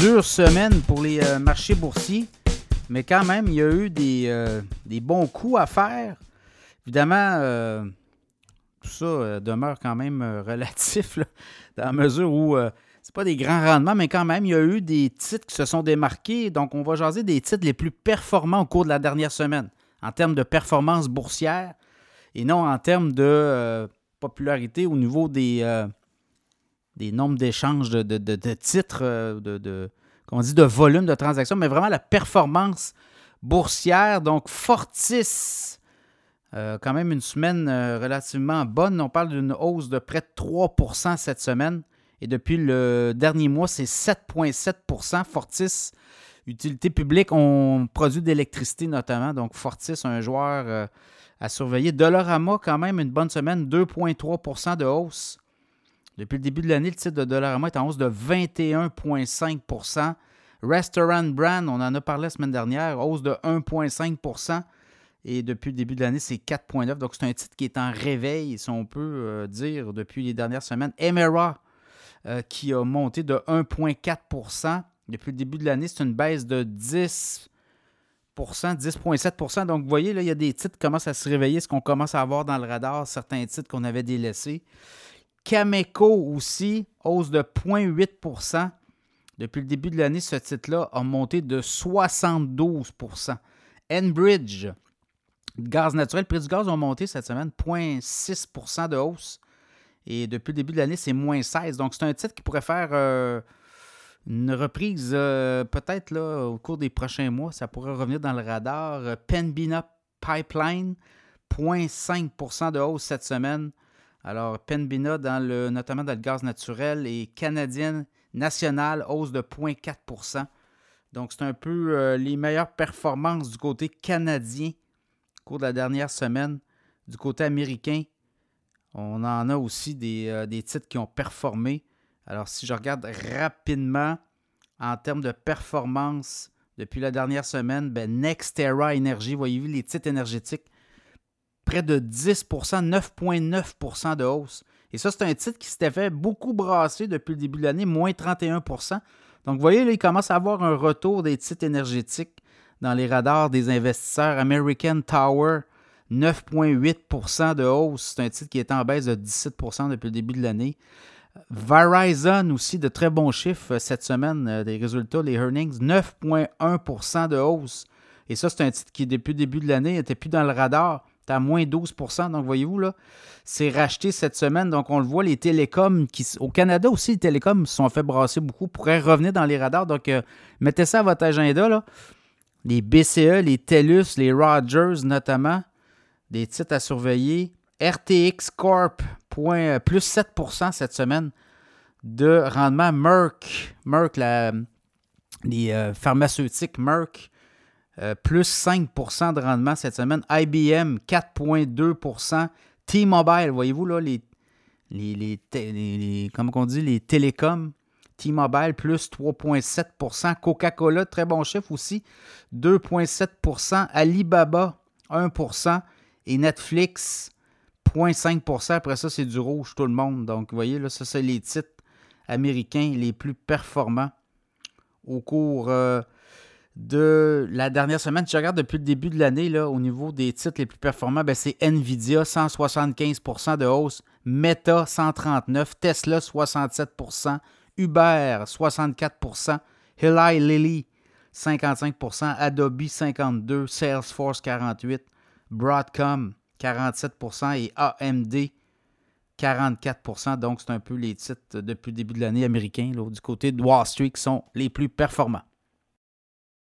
dure semaine pour les euh, marchés boursiers, mais quand même, il y a eu des, euh, des bons coups à faire. Évidemment, euh, tout ça demeure quand même relatif, dans la mesure où c'est pas des grands rendements, mais quand même, il y a eu des titres qui se sont démarqués. Donc, on va jaser des titres les plus performants au cours de la dernière semaine, en termes de performance boursière et non en termes de popularité au niveau des des nombres d'échanges de, titres, euh, de, de, dit, de volume de transactions, mais vraiment la performance boursière. Donc, Fortis, euh, quand même une semaine euh, relativement bonne. On parle d'une hausse de près de 3% cette semaine. Et depuis le dernier mois, c'est 7,7% Fortis, utilité publique, on produit d'électricité notamment. Donc, Fortis, un joueur à surveiller. Dollarama, quand même, une bonne semaine, 2,3% de hausse. Depuis le début de l'année, le titre de Dollarama est en hausse de 21,5% Restaurant Brand, on en a parlé la semaine dernière, hausse de 1,5% et depuis le début de l'année, c'est 4,9% Donc, c'est un titre qui est en réveil, si on peut euh, dire, depuis les dernières semaines. Emera, euh, qui a monté de 1,4% Depuis le début de l'année, c'est une baisse de 10% 10,7% Donc, vous voyez, là, il y a des titres qui commencent à se réveiller, ce qu'on commence à avoir dans le radar, certains titres qu'on avait délaissés. Cameco aussi, hausse de 0,8% Depuis le début de l'année, ce titre-là a monté de 72% Enbridge, gaz naturel, prix du gaz a monté cette semaine, 0,6% de hausse. Et depuis le début de l'année, c'est moins 16. Donc, c'est un titre qui pourrait faire euh, une reprise euh, peut-être là au cours des prochains mois. Ça pourrait revenir dans le radar. Penbina Pipeline, 0,5% de hausse cette semaine. Alors, le, notamment dans le gaz naturel, et canadienne nationale, hausse de 0,4% Donc, c'est un peu euh, les meilleures performances du côté canadien au cours de la dernière semaine. Du côté américain, on en a aussi des, euh, titres qui ont performé. Alors, si je regarde rapidement en termes de performance depuis la dernière semaine, ben Nextera Energy, voyez-vous les titres énergétiques près de 10% 9,9% de hausse. Et ça, c'est un titre qui s'était fait beaucoup brasser depuis le début de l'année, moins 31% Donc, vous voyez, il commence à avoir un retour des titres énergétiques dans les radars des investisseurs. American Tower, 9,8% de hausse. C'est un titre qui est en baisse de 17% depuis le début de l'année. Verizon aussi, de très bons chiffres cette semaine, euh, des résultats, les earnings, 9,1% de hausse. Et ça, c'est un titre qui, depuis le début de l'année, n'était plus dans le radar à moins 12% Donc, voyez-vous, là, c'est racheté cette semaine. Donc, on le voit, les télécoms, qui, au Canada aussi, les télécoms se sont fait brasser beaucoup, pourraient revenir dans les radars. Donc, euh, mettez ça à votre agenda. Là. Les BCE, les TELUS, les Rogers notamment, des titres à surveiller. RTX Corp, point, euh, plus 7% cette semaine de rendement. Merck, Merck la, les euh, pharmaceutiques Merck, euh, plus 5% de rendement cette semaine. IBM, 4,2% T-Mobile, voyez-vous là, les, les, on dit, les télécoms. T-Mobile, plus 3,7% Coca-Cola, très bon chiffre aussi, 2,7% Alibaba, 1% et Netflix, 0,5% Après ça, c'est du rouge, tout le monde. Donc, vous voyez, là, ça, c'est les titres américains les plus performants au cours euh, de la dernière semaine. Je regarde depuis le début de l'année, au niveau des titres les plus performants, ben, c'est Nvidia, 175% de hausse, Meta, 139 Tesla, 67% Uber, 64% Eli Lilly, 55% Adobe, 52% Salesforce, 48% Broadcom, 47% et AMD, 44% Donc, c'est un peu les titres depuis le début de l'année américains, du côté de Wall Street, qui sont les plus performants.